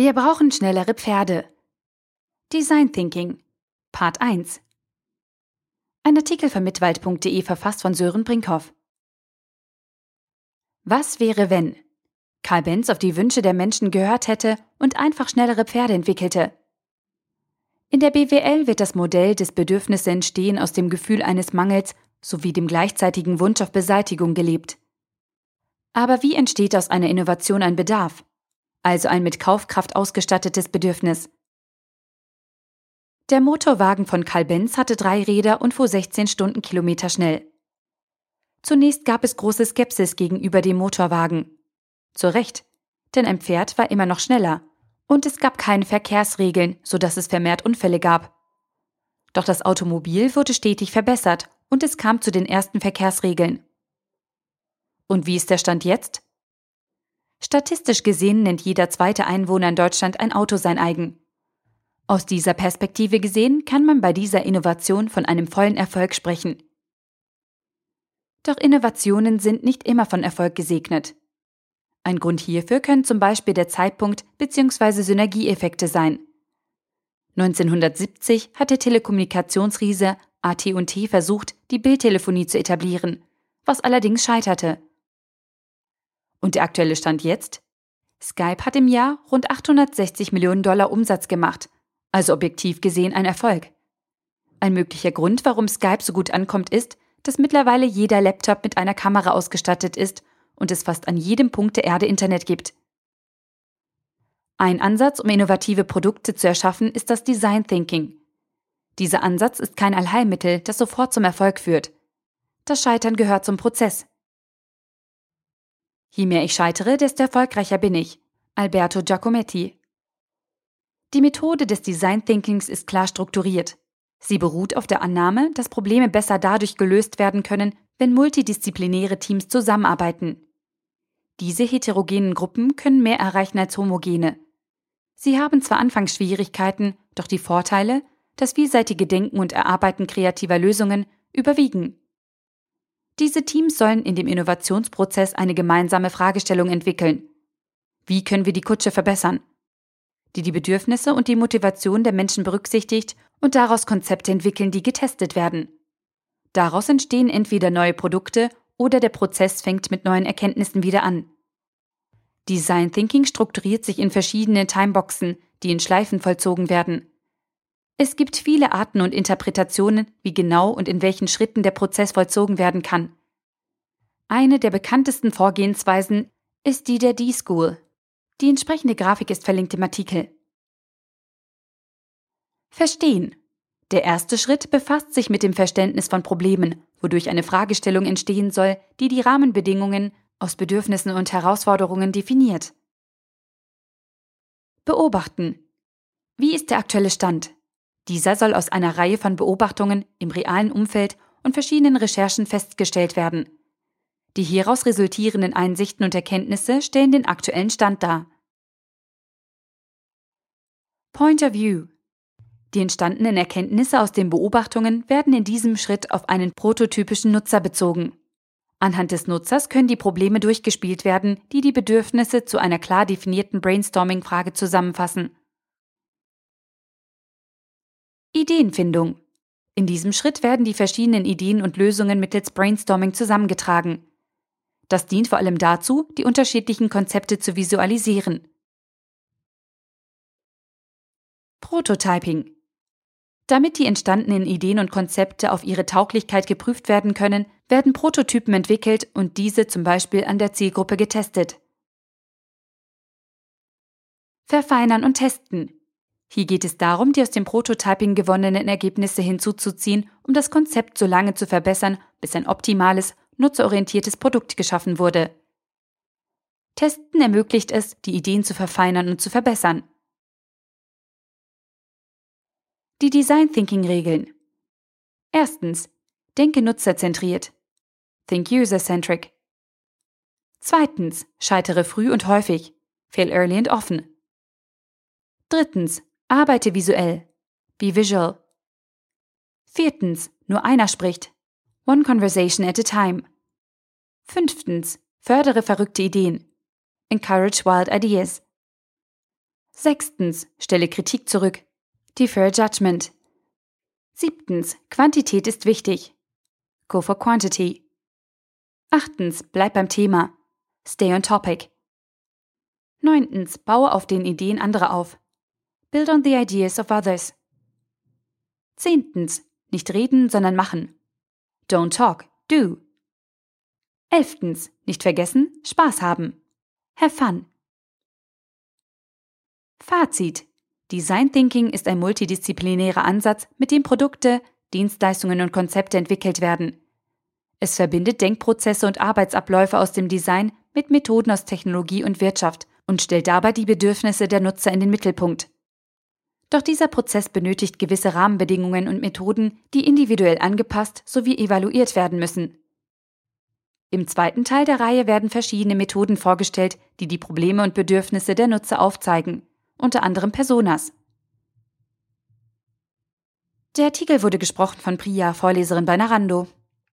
Wir brauchen schnellere Pferde. Design Thinking. Part 1. Ein Artikel von mitwald.de verfasst von Sören Brinkhoff. Was wäre, wenn Karl Benz auf die Wünsche der Menschen gehört hätte und einfach schnellere Pferde entwickelte? In der BWL wird das Modell des Bedürfnisse entstehen aus dem Gefühl eines Mangels sowie dem gleichzeitigen Wunsch auf Beseitigung gelebt. Aber wie entsteht aus einer Innovation ein Bedarf, also ein mit Kaufkraft ausgestattetes Bedürfnis? Der Motorwagen von Karl Benz hatte drei Räder und fuhr 16 Stundenkilometer schnell. Zunächst gab es große Skepsis gegenüber dem Motorwagen. Zu Recht, denn ein Pferd war immer noch schneller und es gab keine Verkehrsregeln, sodass es vermehrt Unfälle gab. Doch das Automobil wurde stetig verbessert und es kam zu den ersten Verkehrsregeln. Und wie ist der Stand jetzt? Statistisch gesehen nennt jeder zweite Einwohner in Deutschland ein Auto sein eigen. Aus dieser Perspektive gesehen kann man bei dieser Innovation von einem vollen Erfolg sprechen. Doch Innovationen sind nicht immer von Erfolg gesegnet. Ein Grund hierfür können zum Beispiel der Zeitpunkt bzw. Synergieeffekte sein. 1970 hat der Telekommunikationsriese AT&T versucht, die Bildtelefonie zu etablieren, was allerdings scheiterte. Und der aktuelle Stand jetzt? Skype hat im Jahr rund 860 Millionen Dollar Umsatz gemacht, also objektiv gesehen ein Erfolg. Ein möglicher Grund, warum Skype so gut ankommt, ist, dass mittlerweile jeder Laptop mit einer Kamera ausgestattet ist und es fast an jedem Punkt der Erde Internet gibt. Ein Ansatz, um innovative Produkte zu erschaffen, ist das Design Thinking. Dieser Ansatz ist kein Allheilmittel, das sofort zum Erfolg führt. Das Scheitern gehört zum Prozess. Je mehr ich scheitere, desto erfolgreicher bin ich. Alberto Giacometti. Die Methode des Design Thinkings ist klar strukturiert. Sie beruht auf der Annahme, dass Probleme besser dadurch gelöst werden können, wenn multidisziplinäre Teams zusammenarbeiten. Diese heterogenen Gruppen können mehr erreichen als homogene. Sie haben zwar anfangs Schwierigkeiten, doch die Vorteile, das vielseitige Denken und Erarbeiten kreativer Lösungen überwiegen. Diese Teams sollen in dem Innovationsprozess eine gemeinsame Fragestellung entwickeln. Wie können wir die Kutsche verbessern? Die die Bedürfnisse und die Motivation der Menschen berücksichtigt und daraus Konzepte entwickeln, die getestet werden. Daraus entstehen entweder neue Produkte oder der Prozess fängt mit neuen Erkenntnissen wieder an. Design Thinking strukturiert sich in verschiedene Timeboxen, die in Schleifen vollzogen werden. Es gibt viele Arten und Interpretationen, wie genau und in welchen Schritten der Prozess vollzogen werden kann. Eine der bekanntesten Vorgehensweisen ist die der D-School. Die entsprechende Grafik ist verlinkt im Artikel. Verstehen. Der erste Schritt befasst sich mit dem Verständnis von Problemen, wodurch eine Fragestellung entstehen soll, die die Rahmenbedingungen aus Bedürfnissen und Herausforderungen definiert. Beobachten. Wie ist der aktuelle Stand? Dieser soll aus einer Reihe von Beobachtungen im realen Umfeld und verschiedenen Recherchen festgestellt werden. Die hieraus resultierenden Einsichten und Erkenntnisse stellen den aktuellen Stand dar. Point of View die entstandenen Erkenntnisse aus den Beobachtungen werden in diesem Schritt auf einen prototypischen Nutzer bezogen. Anhand des Nutzers können die Probleme durchgespielt werden, die die Bedürfnisse zu einer klar definierten Brainstorming-Frage zusammenfassen. Ideenfindung. In diesem Schritt werden die verschiedenen Ideen und Lösungen mittels Brainstorming zusammengetragen. Das dient vor allem dazu, die unterschiedlichen Konzepte zu visualisieren. Prototyping. Damit die entstandenen Ideen und Konzepte auf ihre Tauglichkeit geprüft werden können, werden Prototypen entwickelt und diese zum Beispiel an der Zielgruppe getestet. Verfeinern und testen. Hier geht es darum, die aus dem Prototyping gewonnenen Ergebnisse hinzuzuziehen, um das Konzept so lange zu verbessern, bis ein optimales, nutzerorientiertes Produkt geschaffen wurde. Testen ermöglicht es, die Ideen zu verfeinern und zu verbessern. Die Design Thinking Regeln. Erstens. Denke nutzerzentriert. Think user-centric. Zweitens. Scheitere früh und häufig. Fail early and often. Drittens. Arbeite visuell. Be visual. Viertens. Nur einer spricht. One conversation at a time. Fünftens. Fördere verrückte Ideen. Encourage wild ideas. Sechstens, stelle Kritik zurück. Defer Judgment. Siebtens, Quantität ist wichtig. Go for Quantity. Achtens, bleib beim Thema. Stay on topic. Neuntens, baue auf den Ideen anderer auf. Build on the ideas of others. Zehntens, nicht reden, sondern machen. Don't talk, do. Elftens, nicht vergessen, Spaß haben. Have fun. Fazit. Design Thinking ist ein multidisziplinärer Ansatz, mit dem Produkte, Dienstleistungen und Konzepte entwickelt werden. Es verbindet Denkprozesse und Arbeitsabläufe aus dem Design mit Methoden aus Technologie und Wirtschaft und stellt dabei die Bedürfnisse der Nutzer in den Mittelpunkt. Doch dieser Prozess benötigt gewisse Rahmenbedingungen und Methoden, die individuell angepasst sowie evaluiert werden müssen. Im zweiten Teil der Reihe werden verschiedene Methoden vorgestellt, die die Probleme und Bedürfnisse der Nutzer aufzeigen, unter anderem Personas. Der Artikel wurde gesprochen von Priya, Vorleserin bei Narando.